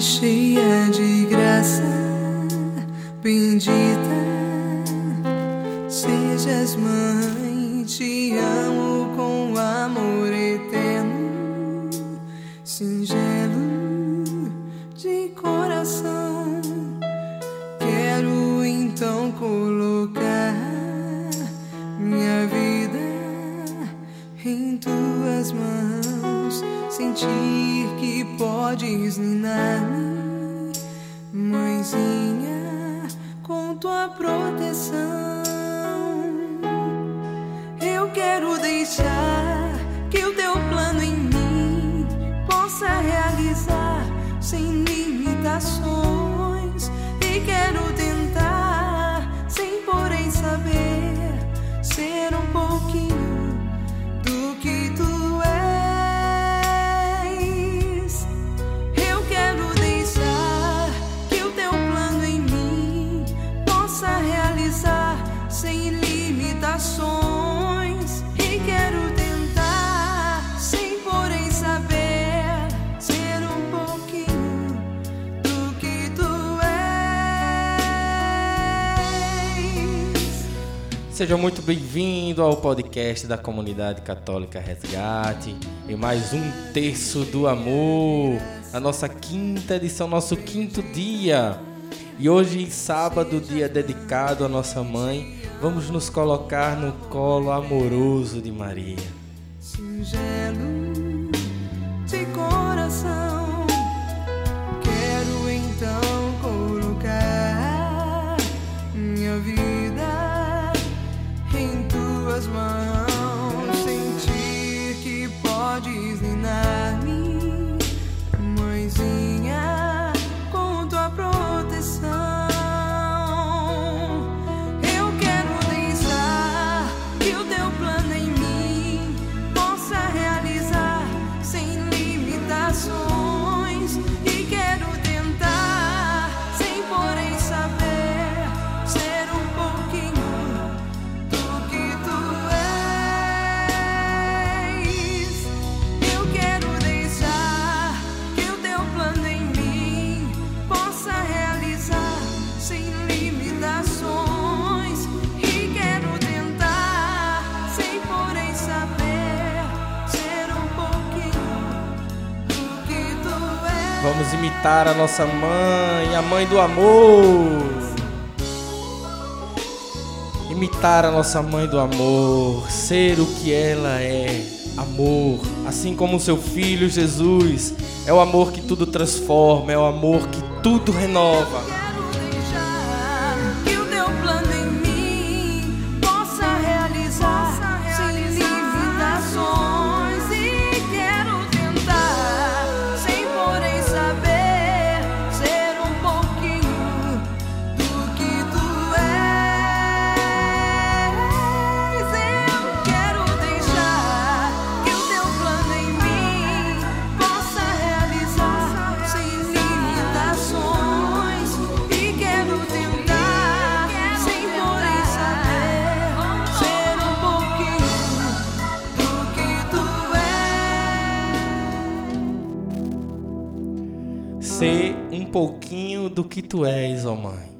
cheia de graça, bendita sejas mãe, te amo com amor eterno, singelo de coração. Quero então colocar minha vida em tuas mãos, sentir que podes ninar-me, mãezinha, com tua proteção. Eu quero deixar que o teu plano em mim possa realizar sem limitações e quero Seja muito bem-vindo ao podcast da Comunidade Católica Resgate em mais um terço do amor, a nossa quinta edição, nosso quinto dia. E hoje, sábado, dia dedicado à nossa mãe, vamos nos colocar no colo amoroso de Maria. singelo de coração. Quero então colocar minha vida Imitar a nossa mãe, a mãe do amor. Imitar a nossa mãe do amor, ser o que ela é, amor, assim como o seu filho Jesus, é o amor que tudo transforma, é o amor que tudo renova. Que tu és, ó mãe.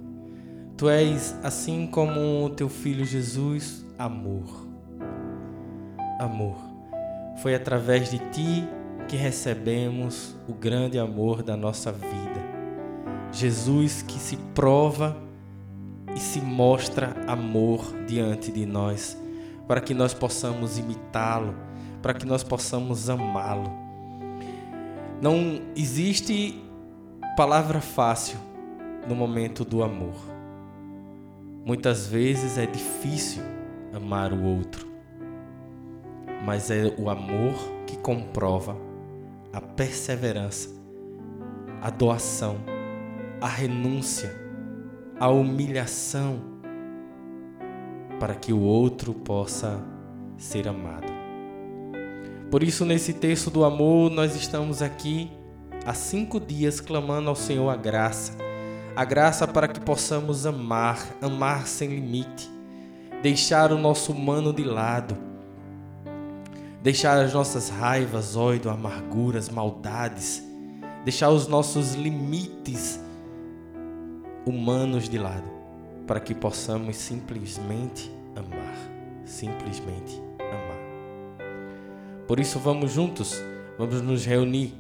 Tu és, assim como o teu filho Jesus, amor. Amor. Foi através de ti que recebemos o grande amor da nossa vida. Jesus que se prova e se mostra amor diante de nós, para que nós possamos imitá-lo, para que nós possamos amá-lo. Não existe palavra fácil no momento do amor. Muitas vezes é difícil amar o outro, mas é o amor que comprova a perseverança, a doação, a renúncia, a humilhação para que o outro possa ser amado. Por isso, nesse texto do amor, nós estamos aqui há cinco dias clamando ao Senhor a graça, a graça para que possamos amar, amar sem limite, deixar o nosso humano de lado, deixar as nossas raivas, ódio, amarguras, maldades, deixar os nossos limites humanos de lado, para que possamos simplesmente amar, simplesmente amar. Por isso vamos juntos, vamos nos reunir.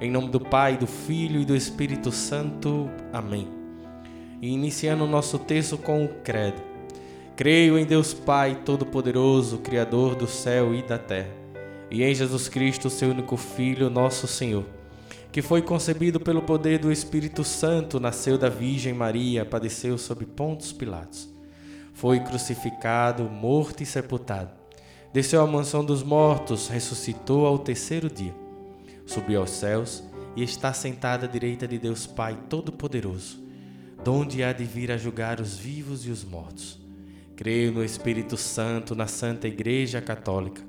Em nome do Pai, do Filho e do Espírito Santo. Amém. E iniciando o nosso texto com o credo. Creio em Deus Pai Todo-Poderoso, Criador do céu e da terra, e em Jesus Cristo, seu único Filho, nosso Senhor, que foi concebido pelo poder do Espírito Santo, nasceu da Virgem Maria, padeceu sob Pontos Pilatos, foi crucificado, morto e sepultado, desceu à mansão dos mortos, ressuscitou ao terceiro dia, subiu aos céus e está sentado à direita de Deus Pai Todo-Poderoso, donde há de vir a julgar os vivos e os mortos. Creio no Espírito Santo, na Santa Igreja Católica,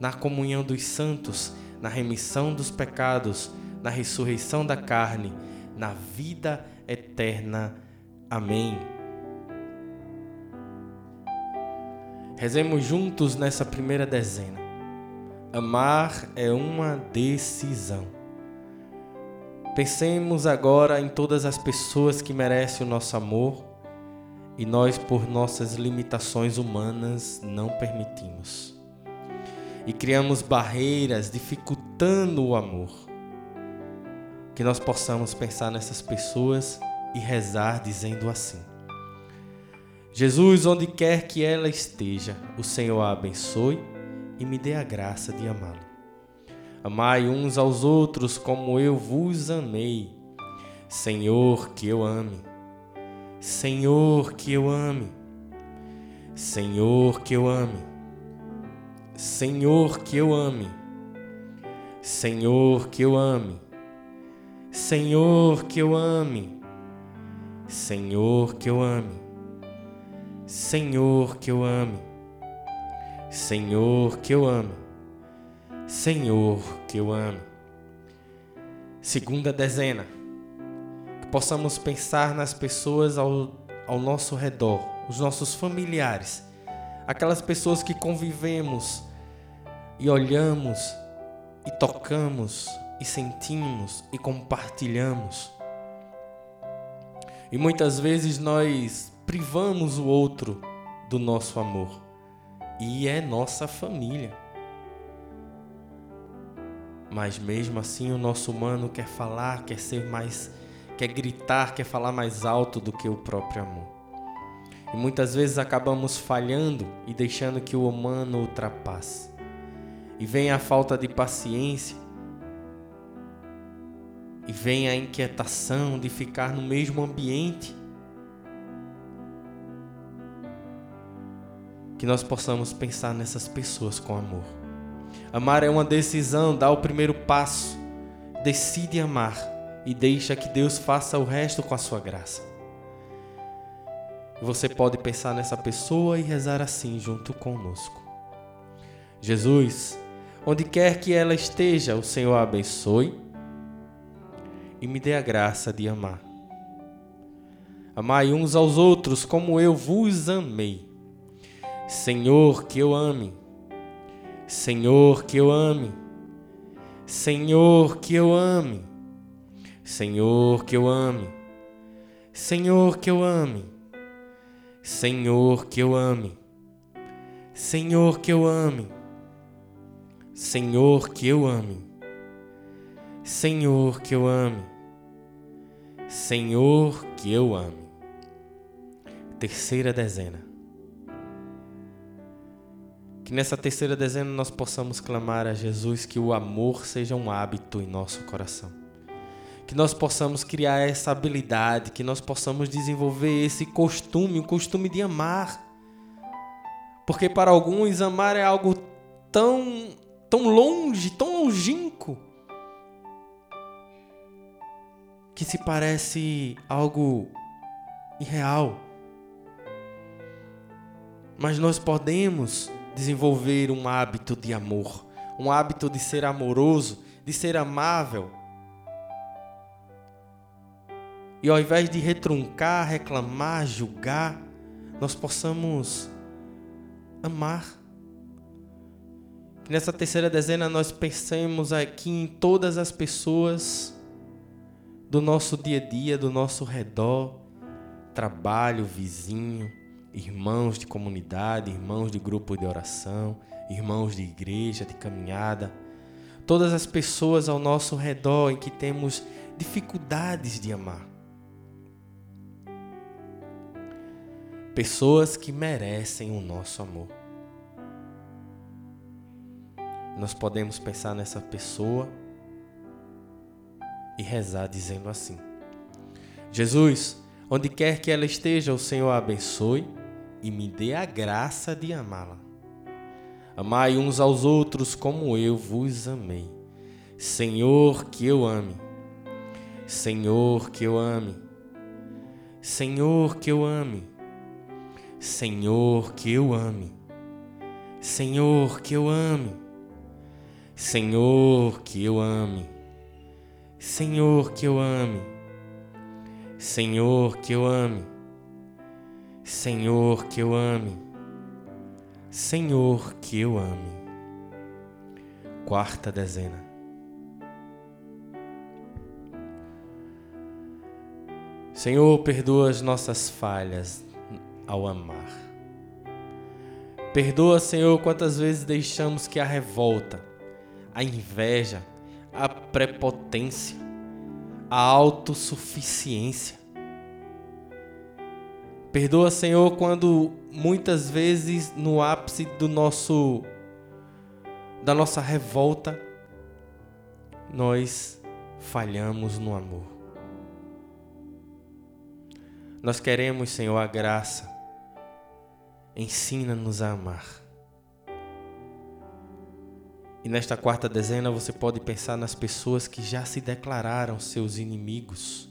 na comunhão dos santos, na remissão dos pecados, na ressurreição da carne, na vida eterna. Amém. Rezemos juntos nessa primeira dezena. Amar é uma decisão. Pensemos agora em todas as pessoas que merecem o nosso amor e nós, por nossas limitações humanas, não permitimos. E criamos barreiras dificultando o amor. Que nós possamos pensar nessas pessoas e rezar dizendo assim: Jesus, onde quer que ela esteja, o Senhor a abençoe e me dê a graça de amá-la. Amai uns aos outros como eu vos amei. Senhor, que eu ame Senhor, que eu ame. Senhor, que eu ame. Senhor, que eu ame. Senhor, que eu ame. Senhor, que eu ame. Senhor, que eu ame. Senhor, que eu ame. Senhor, que eu ame. Senhor, que eu ame. Segunda dezena que possamos pensar nas pessoas ao, ao nosso redor, os nossos familiares, aquelas pessoas que convivemos e olhamos e tocamos e sentimos e compartilhamos. E muitas vezes nós privamos o outro do nosso amor, e é nossa família. Mas mesmo assim o nosso humano quer falar, quer ser mais quer gritar, quer falar mais alto do que o próprio amor. E muitas vezes acabamos falhando e deixando que o humano ultrapasse. E vem a falta de paciência, e vem a inquietação de ficar no mesmo ambiente. Que nós possamos pensar nessas pessoas com amor. Amar é uma decisão, dá o primeiro passo. Decide amar e deixa que Deus faça o resto com a sua graça. Você pode pensar nessa pessoa e rezar assim junto conosco. Jesus, onde quer que ela esteja, o Senhor a abençoe e me dê a graça de amar. Amai uns aos outros como eu vos amei. Senhor, que eu ame. Senhor, que eu ame. Senhor, que eu ame. Senhor, que eu ame. Senhor, que eu ame. Senhor, que eu ame. Senhor, que eu ame. Senhor, que eu ame. Senhor, que eu ame. Senhor, que eu ame. Terceira dezena. Que nessa terceira dezena nós possamos clamar a Jesus que o amor seja um hábito em nosso coração que nós possamos criar essa habilidade, que nós possamos desenvolver esse costume, o costume de amar. Porque para alguns amar é algo tão tão longe, tão longínquo, que se parece algo irreal. Mas nós podemos desenvolver um hábito de amor, um hábito de ser amoroso, de ser amável e ao invés de retruncar, reclamar, julgar, nós possamos amar. Nessa terceira dezena nós pensemos aqui em todas as pessoas do nosso dia a dia, do nosso redor, trabalho, vizinho, irmãos de comunidade, irmãos de grupo de oração, irmãos de igreja, de caminhada, todas as pessoas ao nosso redor em que temos dificuldades de amar. Pessoas que merecem o nosso amor. Nós podemos pensar nessa pessoa e rezar dizendo assim: Jesus, onde quer que ela esteja, o Senhor a abençoe e me dê a graça de amá-la. Amai uns aos outros como eu vos amei. Senhor, que eu ame. Senhor, que eu ame. Senhor, que eu ame. Senhor, que eu ame. Senhor, que eu ame. Senhor, que eu ame. Senhor, que eu ame. Senhor, que eu ame. Senhor, que eu ame. Senhor, que eu ame. Quarta dezena. Senhor, perdoa as nossas falhas ao amar. Perdoa, Senhor, quantas vezes deixamos que a revolta, a inveja, a prepotência, a autossuficiência. Perdoa, Senhor, quando muitas vezes no ápice do nosso da nossa revolta nós falhamos no amor. Nós queremos, Senhor, a graça. Ensina-nos a amar. E nesta quarta dezena você pode pensar nas pessoas que já se declararam seus inimigos,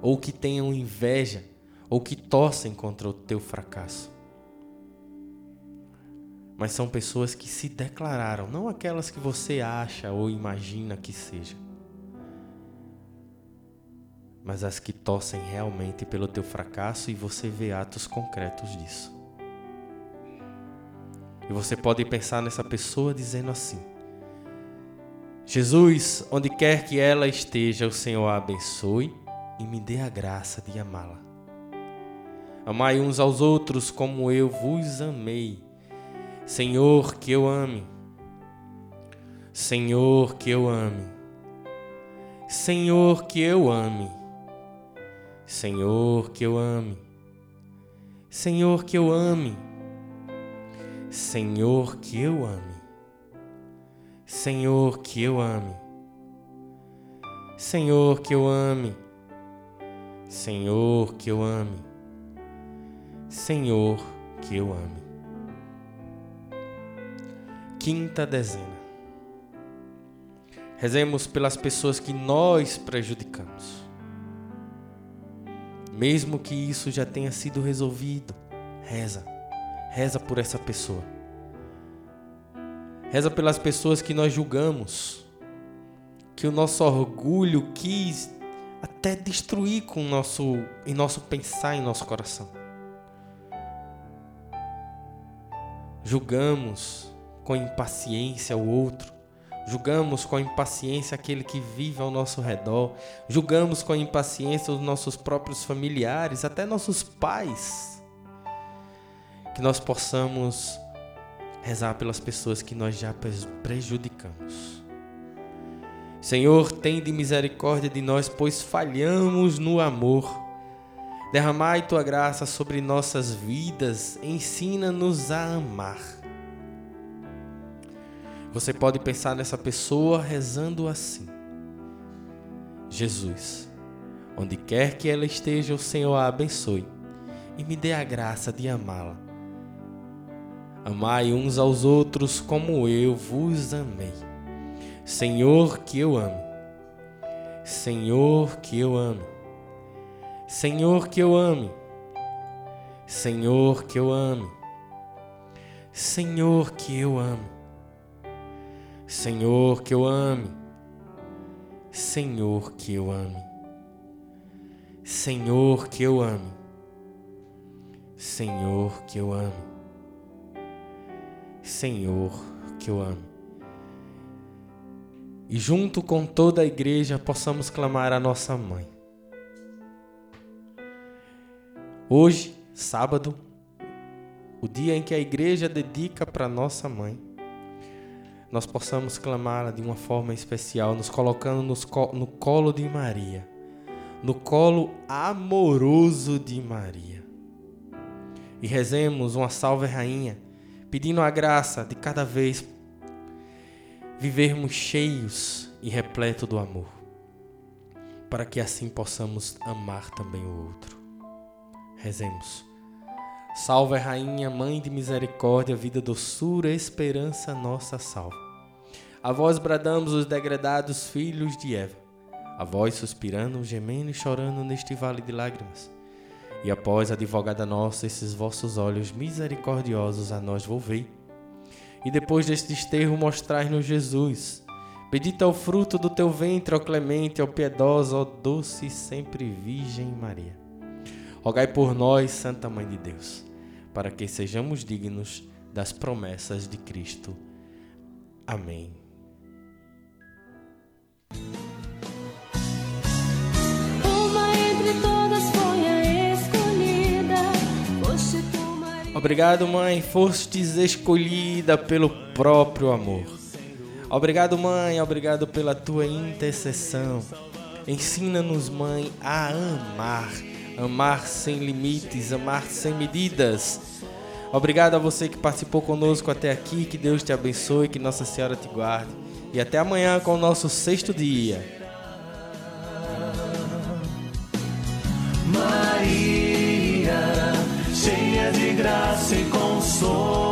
ou que tenham inveja, ou que torcem contra o teu fracasso. Mas são pessoas que se declararam, não aquelas que você acha ou imagina que sejam, mas as que torcem realmente pelo teu fracasso e você vê atos concretos disso. E você pode pensar nessa pessoa dizendo assim: Jesus, onde quer que ela esteja, o Senhor a abençoe e me dê a graça de amá-la. Amai uns aos outros como eu vos amei. Senhor, que eu ame. Senhor, que eu ame. Senhor, que eu ame. Senhor, que eu ame. Senhor, que eu ame. Senhor, que eu ame. Senhor, que eu ame. Senhor, que eu ame. Senhor, que eu ame. Senhor, que eu ame. Quinta dezena. Rezemos pelas pessoas que nós prejudicamos. Mesmo que isso já tenha sido resolvido, reza. Reza por essa pessoa Reza pelas pessoas que nós julgamos, que o nosso orgulho quis até destruir com nosso, em nosso pensar, em nosso coração. Julgamos com impaciência o outro, julgamos com impaciência aquele que vive ao nosso redor, julgamos com impaciência os nossos próprios familiares, até nossos pais. Que nós possamos rezar pelas pessoas que nós já prejudicamos. Senhor, tem de misericórdia de nós, pois falhamos no amor. Derramai tua graça sobre nossas vidas, ensina-nos a amar. Você pode pensar nessa pessoa rezando assim: Jesus, onde quer que ela esteja, o Senhor a abençoe e me dê a graça de amá-la Amai uns aos outros como eu vos amei. Senhor, que eu ame. Senhor, que eu ame. Senhor, que eu ame. Senhor, que eu ame. Senhor, que eu ame. Senhor, que eu ame. Senhor, que eu ame. Senhor, que eu ame. Senhor, que eu ame. Senhor que eu amo. e, junto com toda a igreja, possamos clamar a nossa mãe. Hoje, sábado, o dia em que a igreja dedica para nossa mãe, nós possamos clamá-la de uma forma especial, nos colocando no colo de Maria, no colo amoroso de Maria. E rezemos uma salve rainha, pedindo a graça de cada vez vivermos cheios e repleto do amor, para que assim possamos amar também o outro. Rezemos. Salve, Rainha, Mãe de misericórdia, vida, doçura, esperança, nossa salva. A vós bradamos os degredados filhos de Eva, a vós suspirando, gemendo e chorando neste vale de lágrimas. E após, advogada nossa, esses vossos olhos misericordiosos a nós volvei. E depois deste desterro mostrai-nos Jesus. Bendita o fruto do teu ventre, ó clemente, ó piedosa, ó doce e sempre Virgem Maria. Rogai por nós, Santa Mãe de Deus, para que sejamos dignos das promessas de Cristo. Amém. Obrigado, mãe, fostes escolhida pelo próprio amor. Obrigado, mãe, obrigado pela tua intercessão. Ensina-nos, mãe, a amar amar sem limites, amar sem medidas. Obrigado a você que participou conosco até aqui, que Deus te abençoe, que Nossa Senhora te guarde. E até amanhã com o nosso sexto dia. Maria, cheia de graça e consolo.